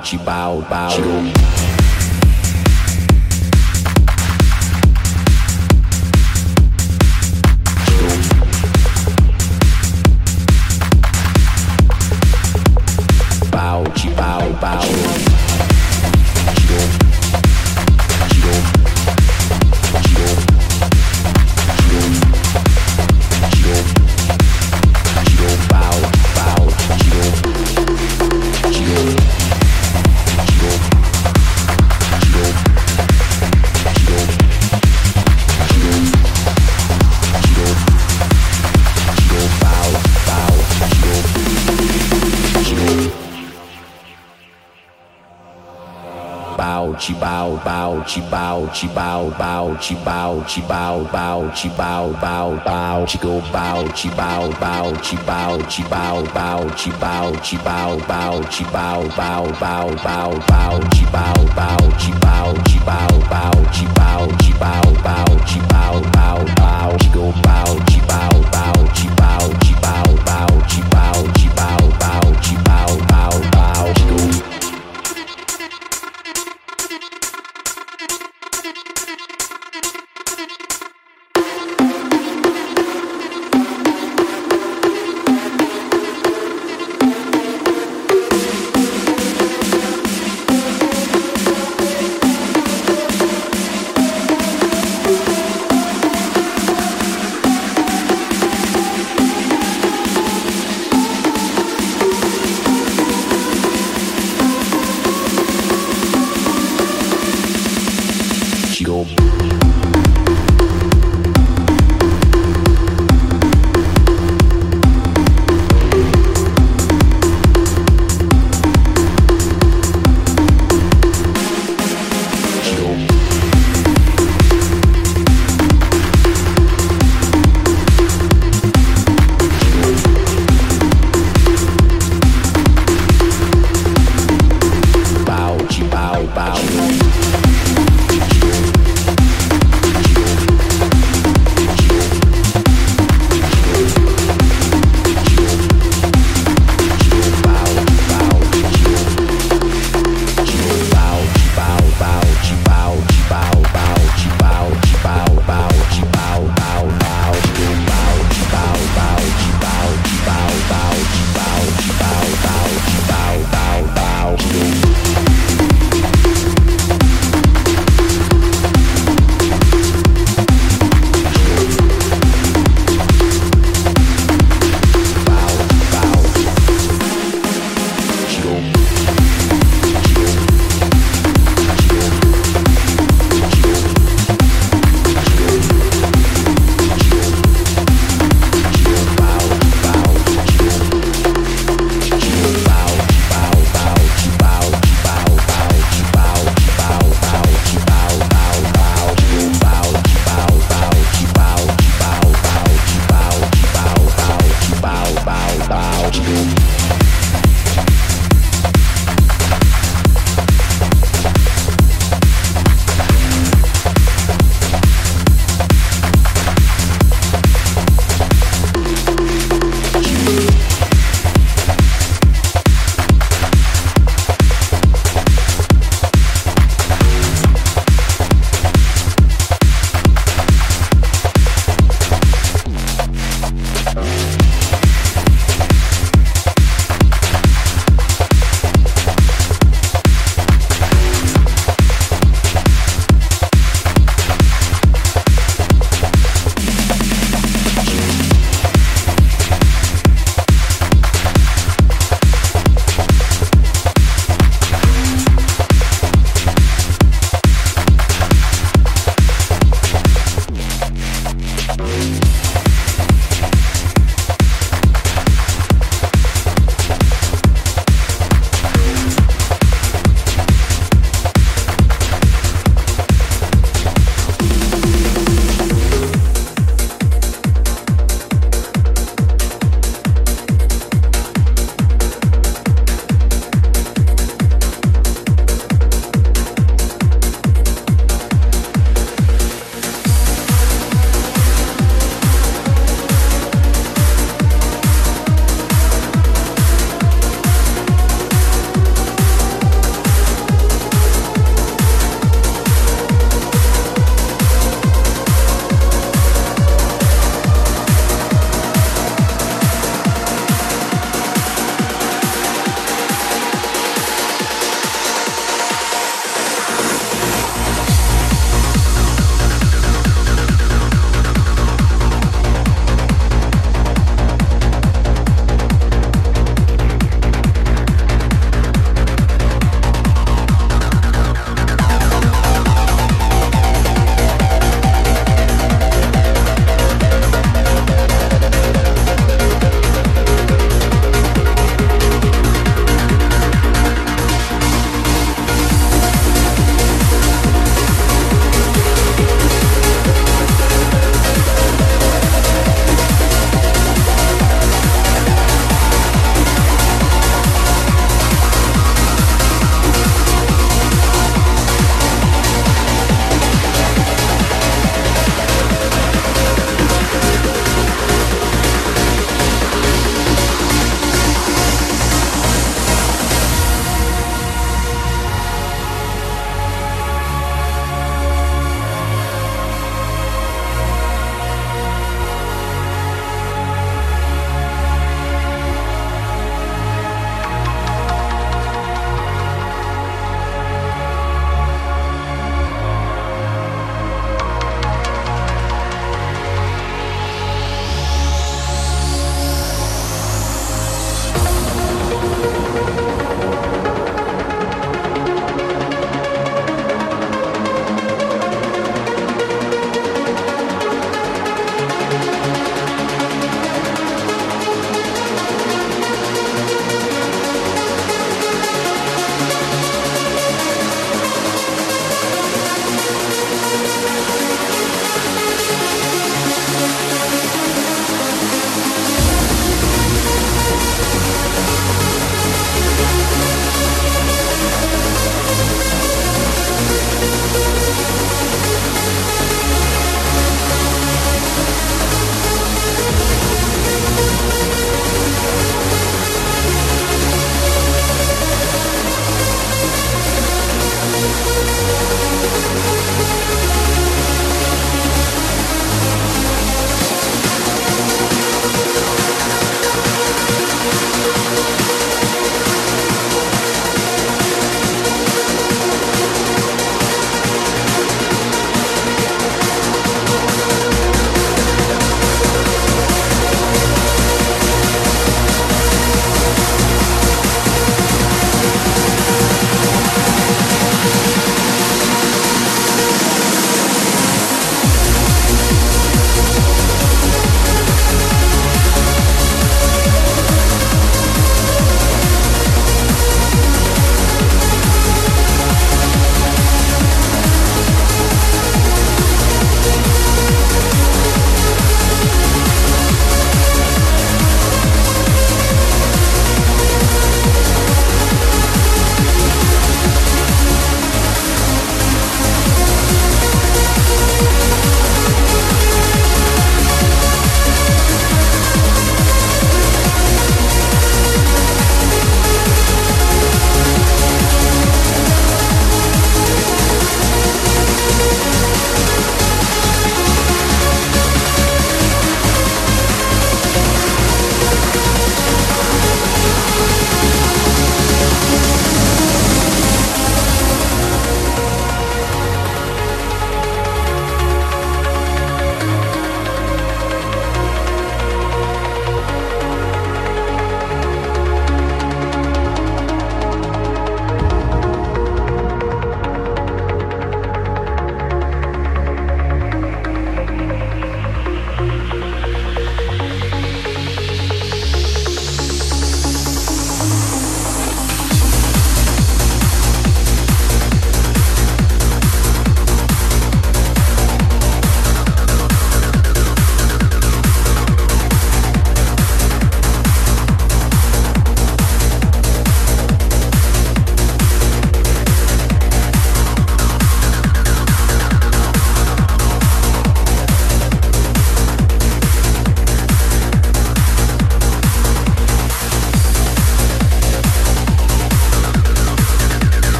out, she bow, bow. Chi bow, chi bow, bow, chi bow, chi bow, bow, chi bow, bow, bow, chi go bow, chi bow, bow, chi bow, chi bow, bow, chi bow, chi bow, bow, chi bow, bow, bow, bow, bow, chi bow, bow, chi bow, chi bow, bow, chi bow, chi bow, bow, chi bow, bow, bow, chi go bow, chi